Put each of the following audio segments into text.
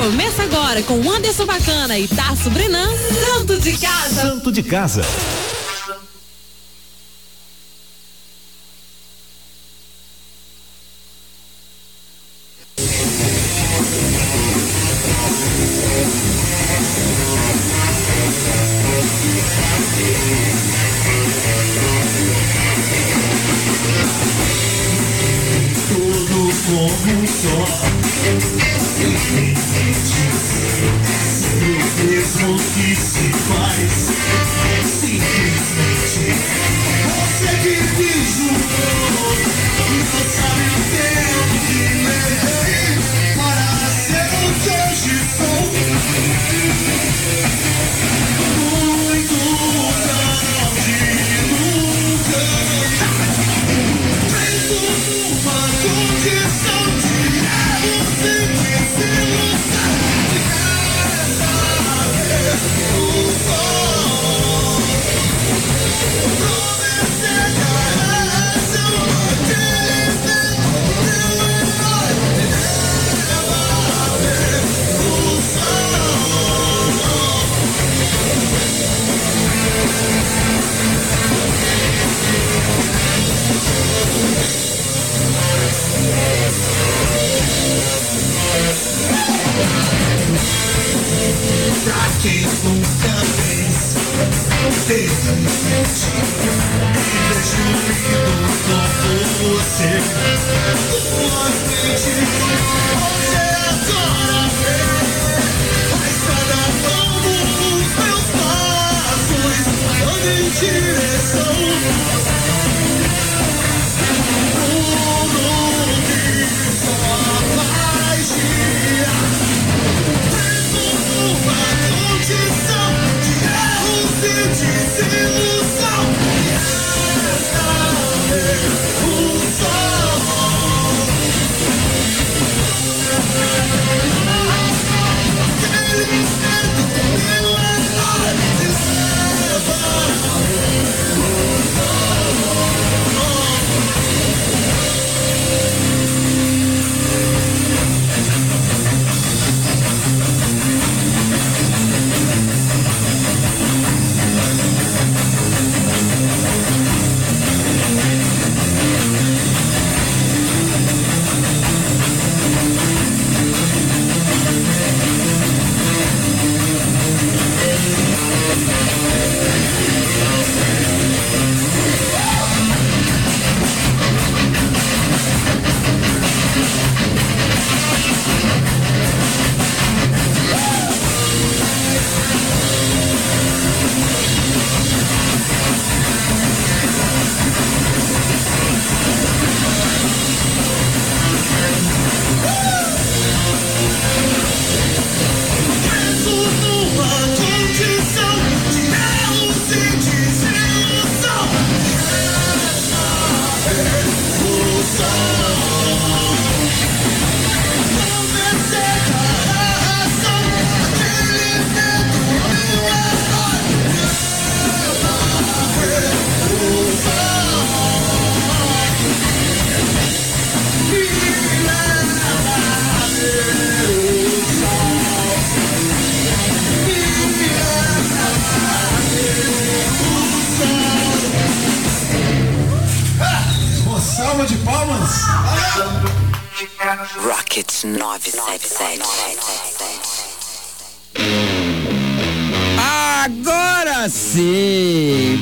Começa agora com Anderson Bacana e Tasso Brenan, Santo de Casa. Santo de Casa.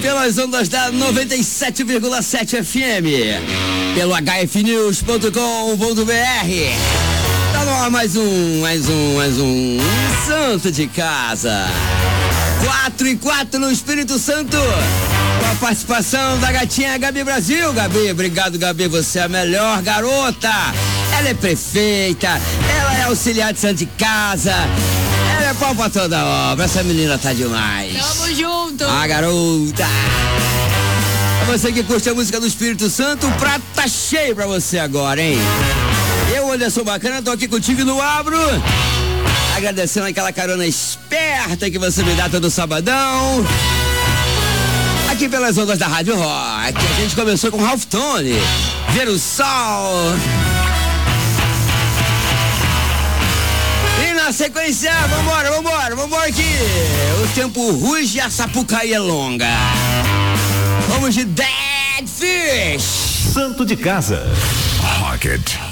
Pelas ondas da 97,7 FM, pelo hfnews.com.br. Tá no ar mais um, mais um, mais um Santo de Casa. 4 e 4 no Espírito Santo. A participação da gatinha Gabi Brasil. Gabi, obrigado, Gabi. Você é a melhor garota. Ela é prefeita, ela é auxiliar de santo de casa é pau pra toda obra. Essa menina tá demais. Tamo junto. A garota. É você que curte a música do Espírito Santo, o prato tá cheio pra você agora, hein? Eu, Anderson Bacana, tô aqui contigo no Abro. Agradecendo aquela carona esperta que você me dá todo sabadão. Aqui pelas ondas da Rádio Rock. A gente começou com Ralph Tony. Ver o sol sequência, vambora, vambora, vambora que o tempo ruge e a sapucaí é longa. Vamos de Dead Fish. Santo de Casa. Rocket.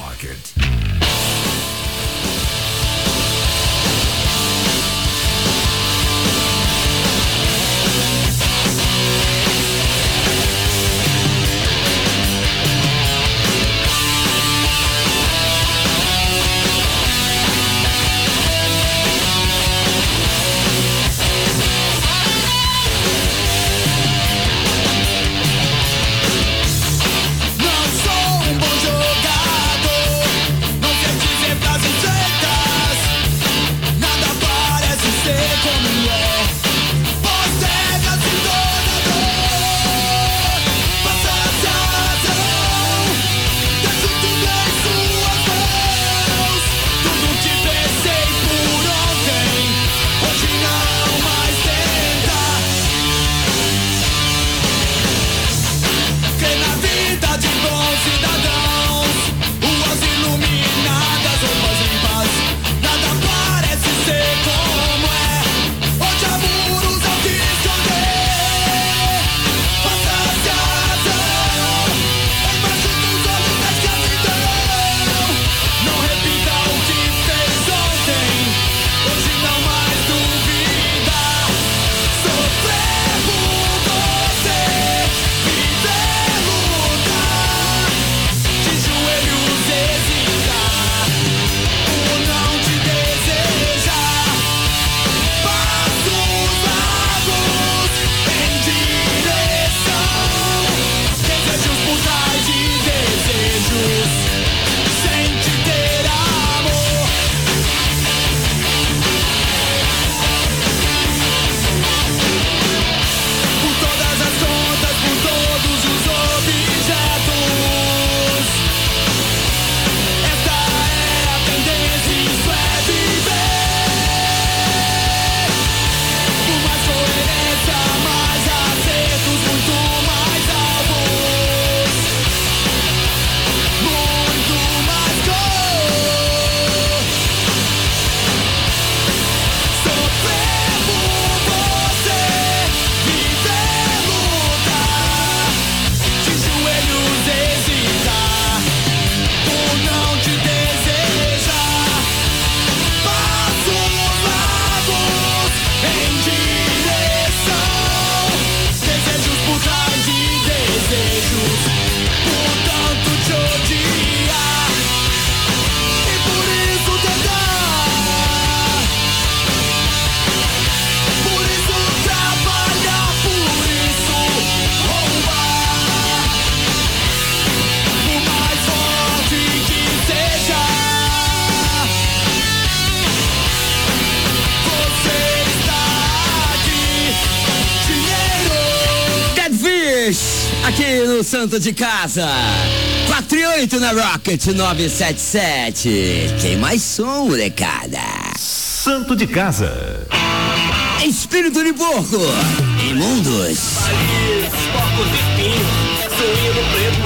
Santo de casa. 48 na Rocket 977. Tem mais som, molecada. Santo de casa. Espírito de porco. Imundos. Paris, porcos espinhos, suíno preto,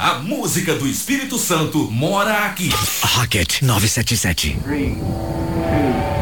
a música do Espírito Santo mora aqui. Rocket 977. Three, two.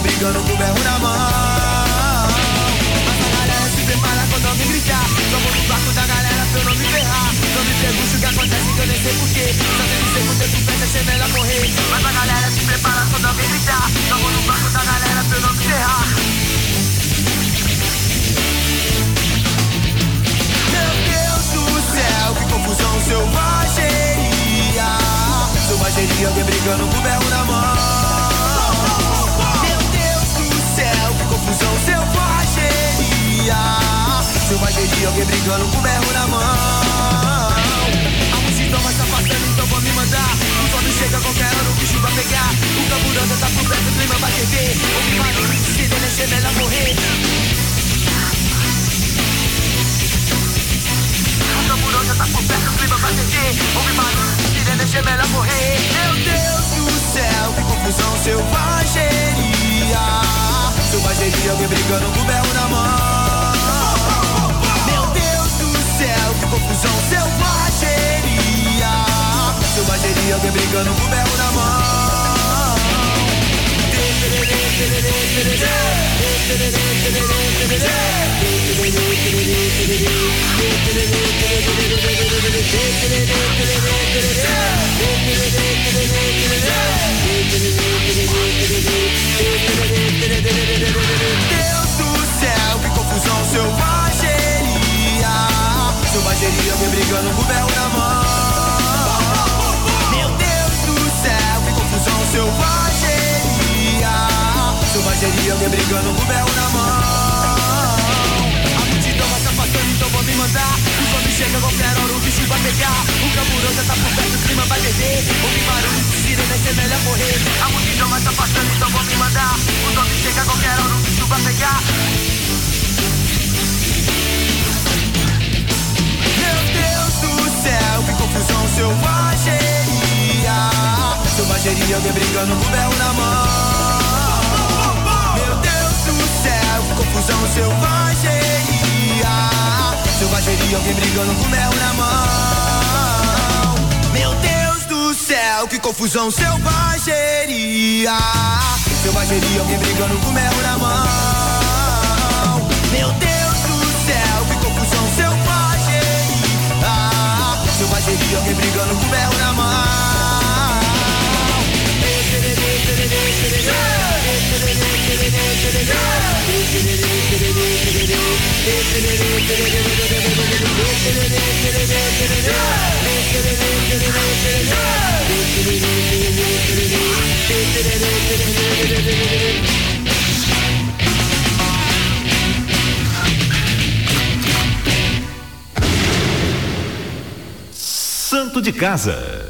Brigando com o berro na mão. Mas a galera se prepara quando alguém gritar. Vamos no barco da galera pra eu não me ferrar. Não me pergunte o que acontece que eu nem sei porquê. Só sei dizer com tempo pensa ser melhor morrer. Mas a galera se prepara quando alguém gritar. Vamos no barco da galera pra eu não me ferrar. Meu Deus do céu, que confusão selvageria. Selvageria, alguém brigando com o berro na mão. Selvageria. Selvageria, alguém brigando com berro na mão. A multidão vai se afastando, então vou me mandar. O fome chega a qualquer hora, o bicho vai pegar. O camburão tá por perto, o clima vai ferver. Ouve barulho, se deixa melhor morrer. O camburão tá por perto, o clima vai ferver. Ouve barulho, se deixa melhor morrer. Meu Deus do céu, que confusão selvageria. Selvageria, alguém brigando com berro na mão. Que confusão selvageria. Selvageria, alguém brigando com o berro na mão. Deus do céu, que confusão selvageria. Selvageria, alguém brigando com o berro na mão. Meu Deus do céu, que confusão selvageria. Selvageria, alguém brigando com o berro na mão. A multidão vai se afastando, então vou me mandar. O fome chega a qualquer hora, o bicho vai pegar. O camburão já tá por perto, o clima vai perder. Ouve barulho de sirene, ser melhor correr. A multidão vai se afastando, então vou me mandar. O fome chega a qualquer hora, o bicho vai pegar. Que confusão selvageria. Selvageria, alguém brigando com o berro na mão. Meu Deus do céu, que confusão selvageria. Selvageria, alguém brigando com o berro na mão. Meu Deus do céu, que confusão selvageria. Selvageria, alguém brigando com o berro na mão. Meu Deus Selvageria, alguém brigando com berro na mão. Santo de Casa.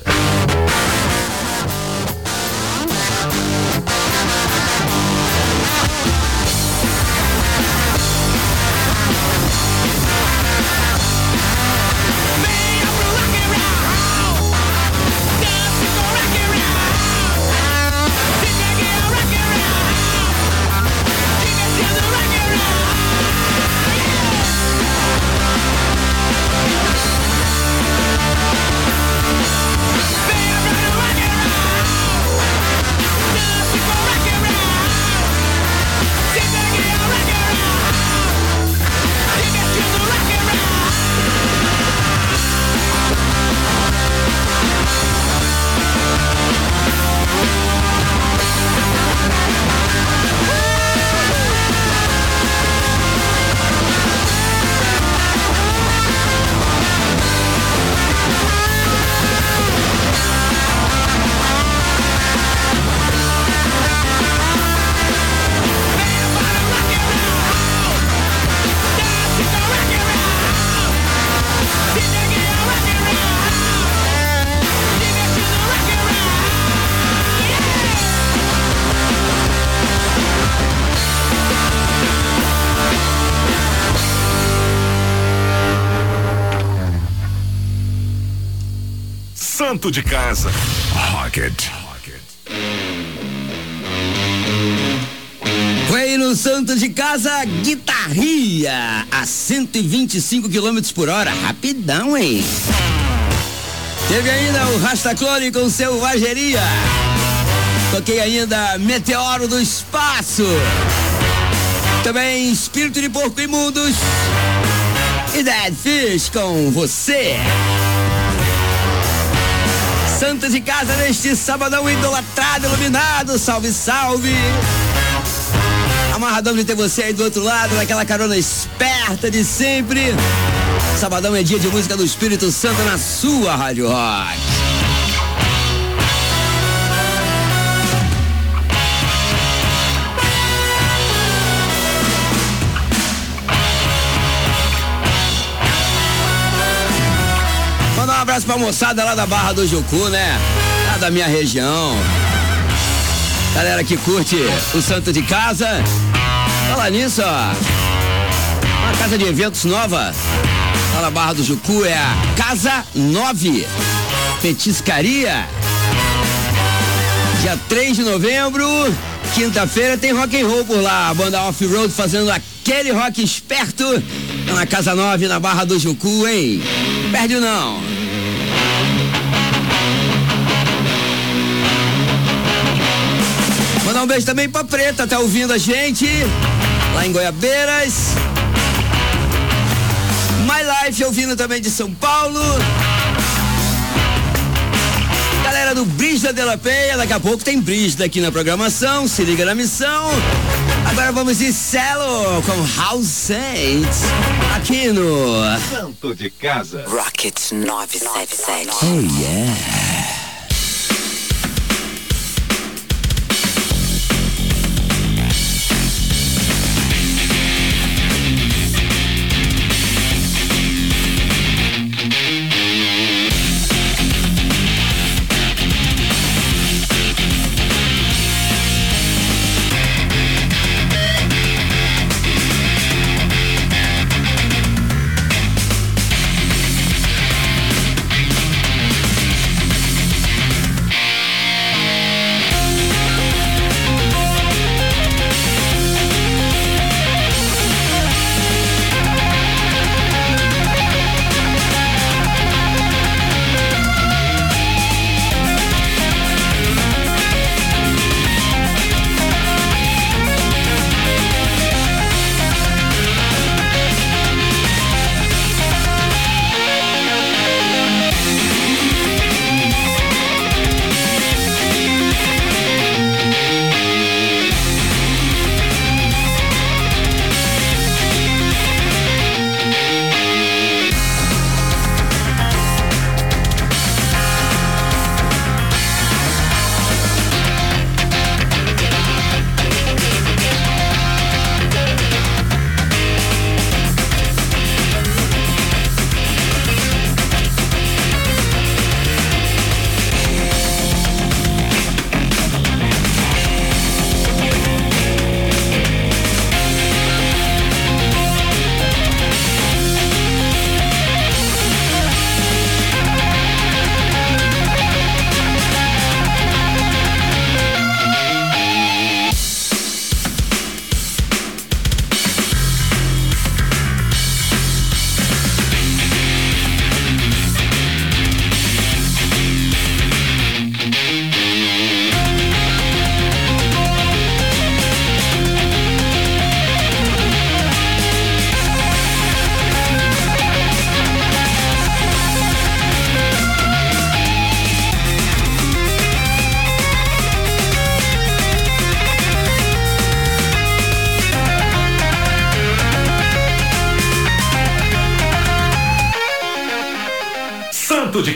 Santo de Casa. Rocket. Foi no Santo de Casa Guitarria a 125 km por hora. Rapidão, hein? Teve ainda o Rastaclone com selvageria. Toquei ainda Meteoro do Espaço. Também Espírito de Porco Imundos. E Dead Fish com você. Santa de Casa neste sabadão idolatrado, iluminado. Salve, salve. Amarradão de ter você aí do outro lado, naquela carona esperta de sempre. Sabadão é dia de música do Espírito Santo na sua Rádio Rock. Abraço pra moçada lá da Barra do Jucu, né? Lá da minha região. Galera que curte o Santo de Casa. Fala nisso, ó. Uma casa de eventos nova. Lá na Barra do Jucu é a Casa 9. Petiscaria. Dia 3 de novembro, quinta-feira, tem rock and roll por lá. A banda Off-Road fazendo aquele rock esperto. Na Casa 9, na Barra do Jucu, hein? Perde não. Mandar um beijo também pra Preta, tá ouvindo a gente lá em Goiabeiras. My Life ouvindo também de São Paulo. Galera do Brígida de la Penha, daqui a pouco tem Brígida aqui na programação, se liga na missão. Agora vamos de Celo com House Saints aqui no Santo de Casa. Rocket 977. Oh yeah.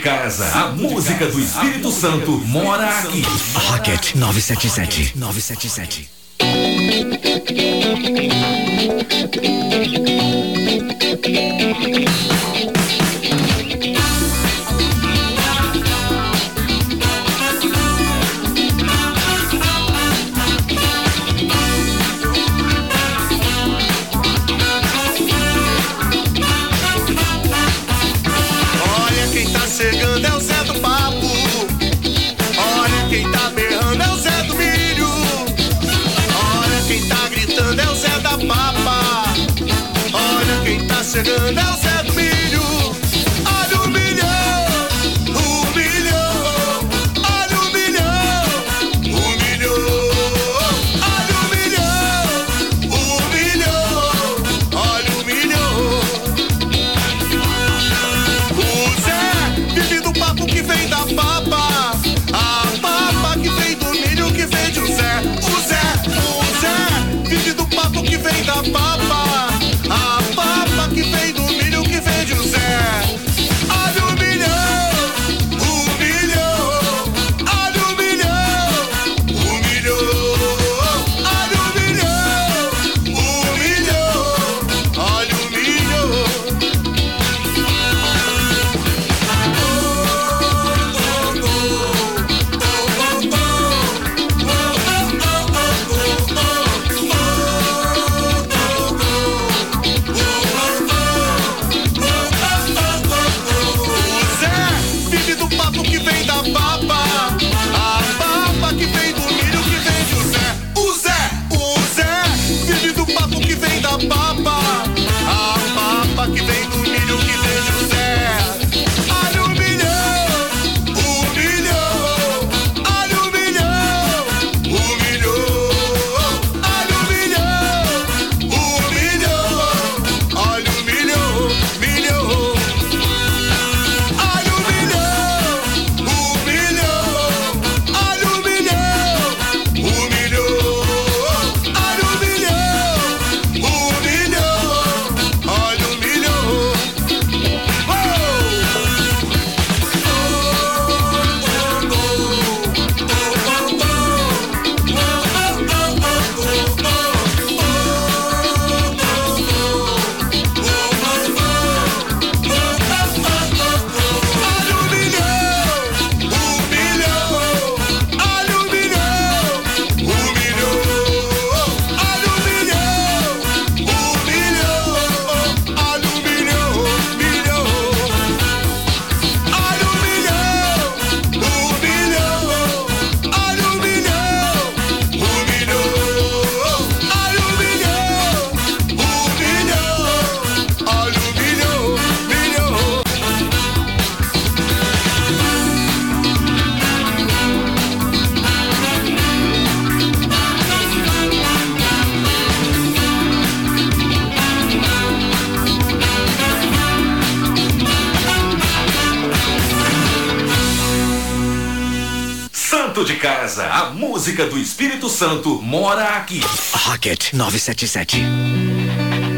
Casa. A música do Espírito Santo mora aqui. Rocket 977. 977. Chegando é música do Espírito Santo mora aqui. Rocket 977.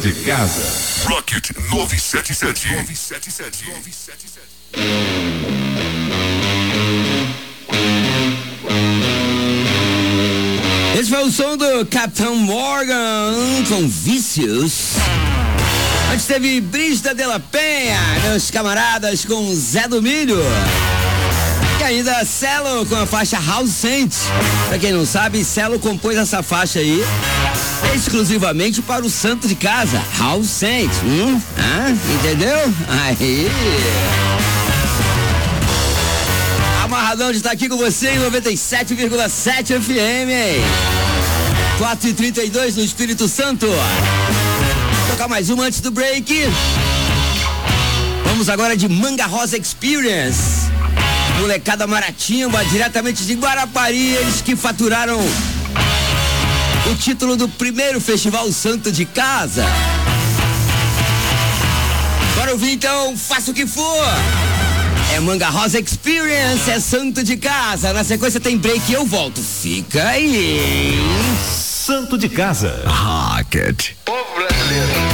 De casa. Rocket 977. 977. 977. Esse foi o som do Capitão Morgan com Vícios. Antes teve Brista de la Penha, meus camaradas com Zé do Milho. Ainda Celo com a faixa House Saint. Pra quem não sabe, Celo compôs essa faixa aí exclusivamente para o santo de casa, House Saint. Hum? Ah, entendeu? Aí. Amarradão de estar aqui com você em 97,7 FM. 4 e 32 no Espírito Santo. Vou tocar mais uma antes do break. Vamos agora de Manga Rosa Experience. Molecada Maratimba, diretamente de Guarapari, eles que faturaram o título do primeiro Festival Santo de Casa. Bora ouvir então, faça o que for. É Manga Rosa Experience, é Santo de Casa. Na sequência tem break e eu volto. Fica aí. Santo de casa. Rocket. Povo brasileiro.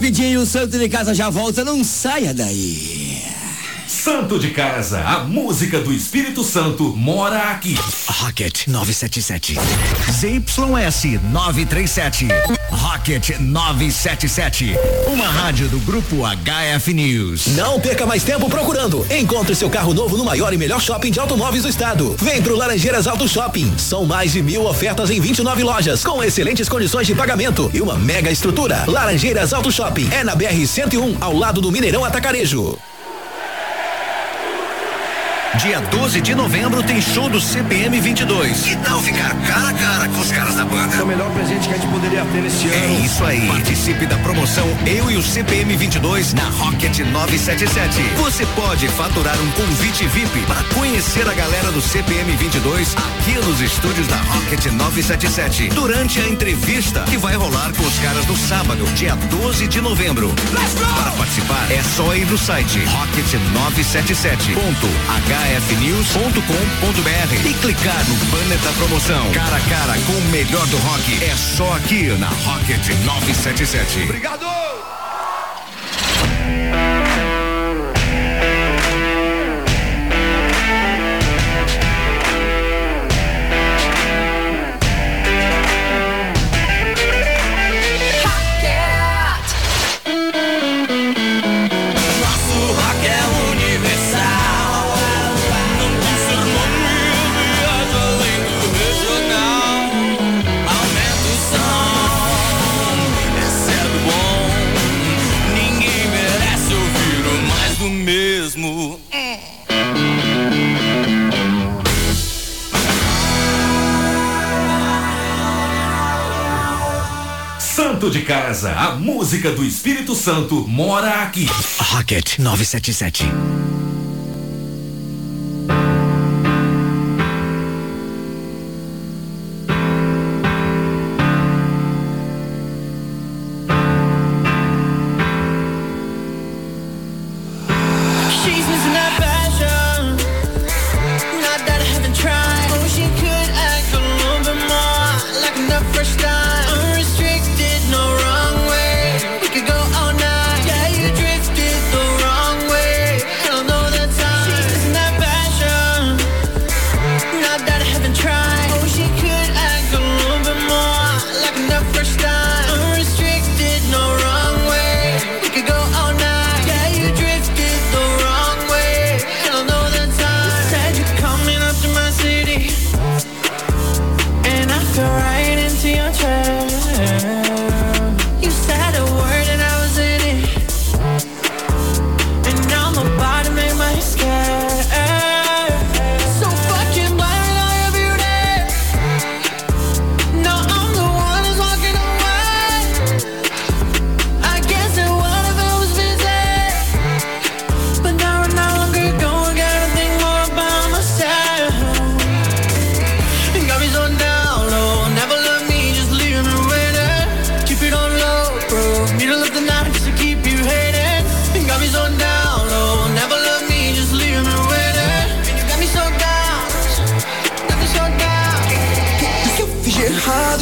Rapidinho, o Santo de Casa já volta, não saia daí. Santo de Casa, a música do Espírito Santo mora aqui. Rocket 977. ZYS 937. Rocket 977. Uma rádio do grupo HF News. Não perca mais tempo procurando. Encontre seu carro novo no maior e melhor shopping de automóveis do estado. Vem pro Laranjeiras Auto Shopping. São mais de mil ofertas em 29 lojas, com excelentes condições de pagamento e uma mega estrutura. Laranjeiras Auto Shopping é na BR 101, ao lado do Mineirão Atacarejo. Dia 12 de novembro tem show do CPM 22. Que tal ficar cara a cara com os caras da banda? É o melhor presente que a gente poderia ter nesse ano. É isso aí. Participe da promoção Eu e o CPM 22 na Rocket 977. Você pode faturar um convite VIP para conhecer a galera do CPM 22 aqui nos estúdios da Rocket 977 durante a entrevista que vai rolar com os caras no sábado, dia 12 de novembro. Para participar é só ir no site rocket977.h hfnews.com.br e clicar no banner da promoção. Cara a cara com o melhor do rock é só aqui na Rocket 977. Obrigado! De Casa, a música do Espírito Santo mora aqui. Rocket 977.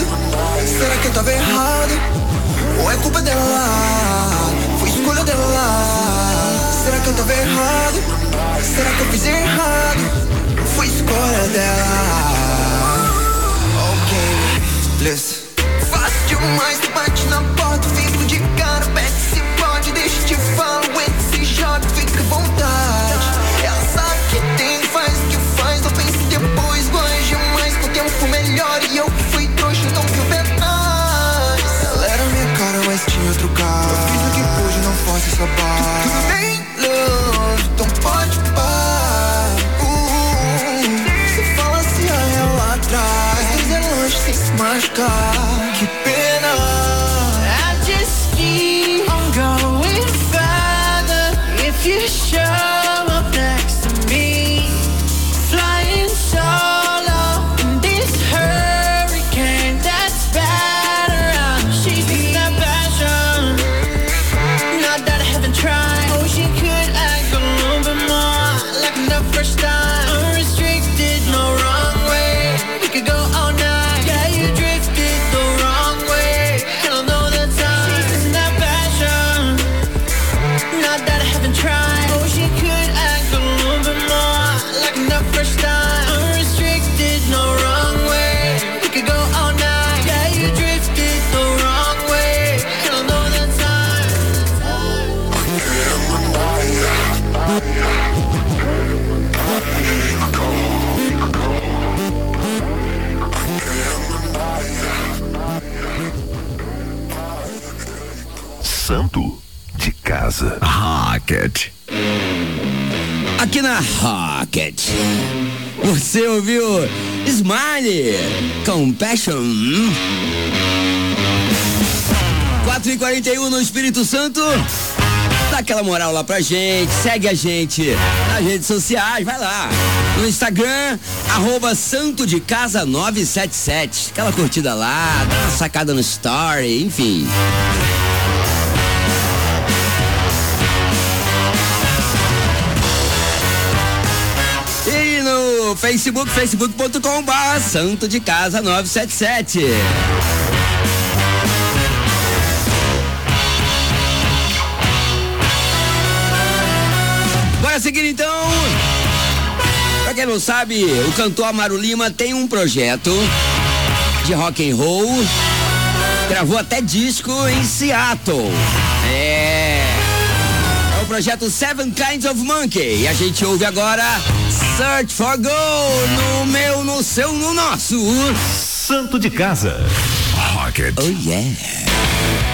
Errado? Será que eu tava errado? Ou é culpa dela? Foi escolha dela? Será que eu tava errado? Será que eu fiz errado? Foi escolha dela? Ok, listen. Fácil demais, tu bate na porta, fico não essa barra. Tudo bem, love, então pode parar. Uh, Você fala se é lá atrás, mas é longe sem se machucar. Rocket. Aqui na Rocket. Você ouviu Smiley Compassion. 4 e 41 no Espírito Santo. Dá aquela moral lá pra gente, segue a gente nas redes sociais, vai lá. No Instagram, arroba Santo de Casa 977. Aquela curtida lá, dá uma sacada no story, enfim. Facebook, facebook.com.br Santo de Casa 977. Bora seguir então. Pra quem não sabe, o cantor Amaro Lima tem um projeto de rock and roll. Gravou até disco em Seattle. É. É o projeto Seven Kinds of Monkey. E a gente ouve agora Search for Gold no meu, no seu, no nosso. Santo de casa. Rocket. Oh yeah.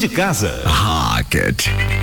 De casa. Rocket.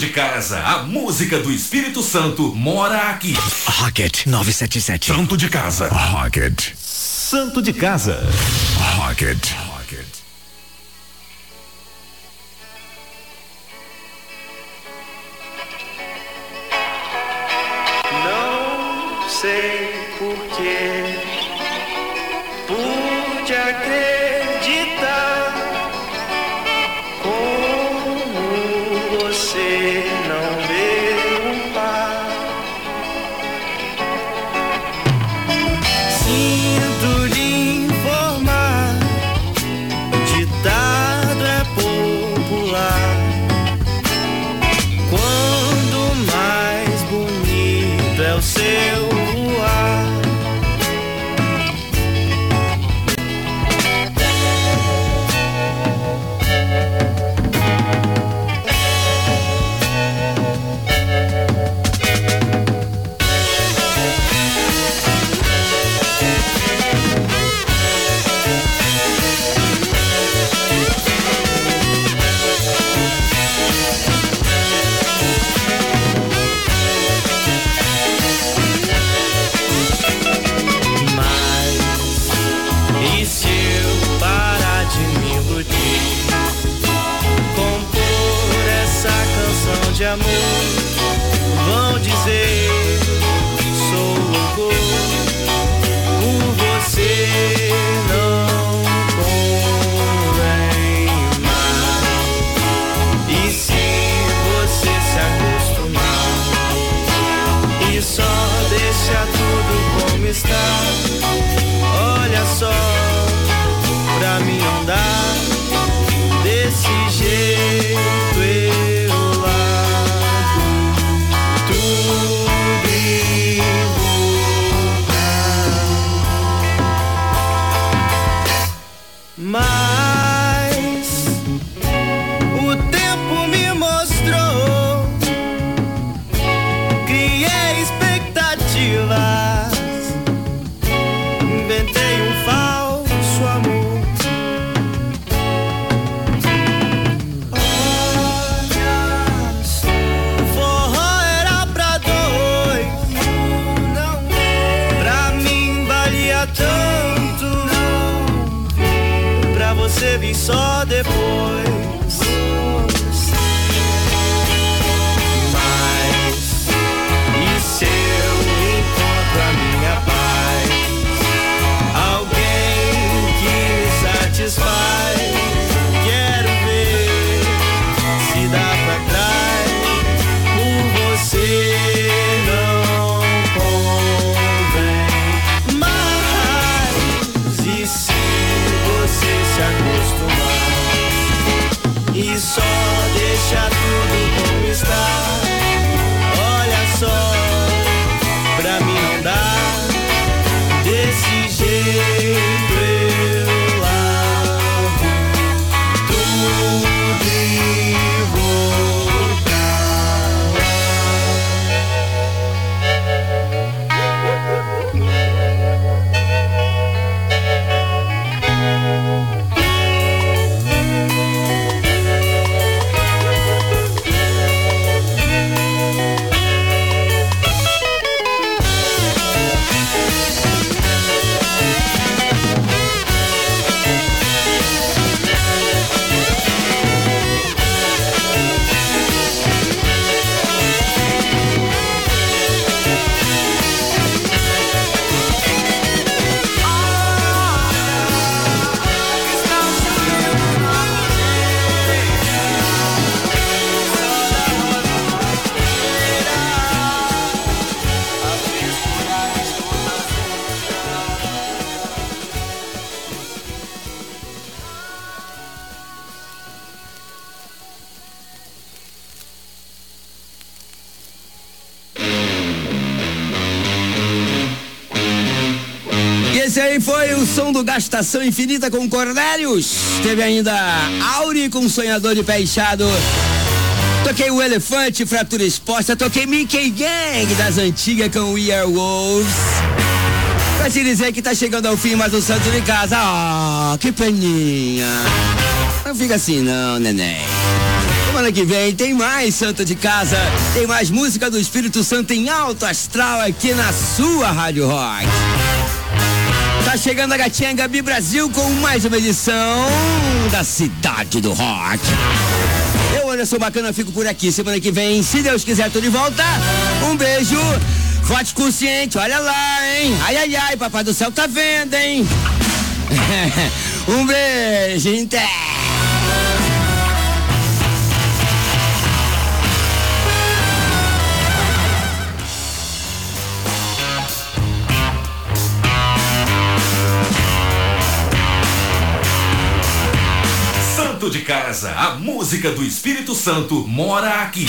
De casa, a música do Espírito Santo mora aqui. Rocket 977. Santo de casa. Rocket. Santo de casa. Rocket. Deixa tudo como está. Olha só, pra mim não dá. Desse jeito eu largo tudo Mas o som do Gastação Infinita com Cornélios. Teve ainda Auri com Sonhador de Pé Inchado. Toquei o Elefante, Fratura Exposta. Toquei Mickey Gang das antigas com We Are Wolves. Pra te dizer que tá chegando ao fim mais um Santo de Casa. Ah, que peninha. Não fica assim não, neném. Semana que vem tem mais Santo de Casa, tem mais música do Espírito Santo em alto astral aqui na sua Rádio Rock. Tá chegando a gatinha Gabi Brasil com mais uma edição da Cidade do Rock. Eu, Anderson Bacana, fico por aqui. Semana que vem, se Deus quiser, tô de volta. Um beijo. Vote consciente, olha lá, hein? Ai, ai, ai, papai do céu tá vendo, hein? um beijo, até. Casa, a música do Espírito Santo mora aqui.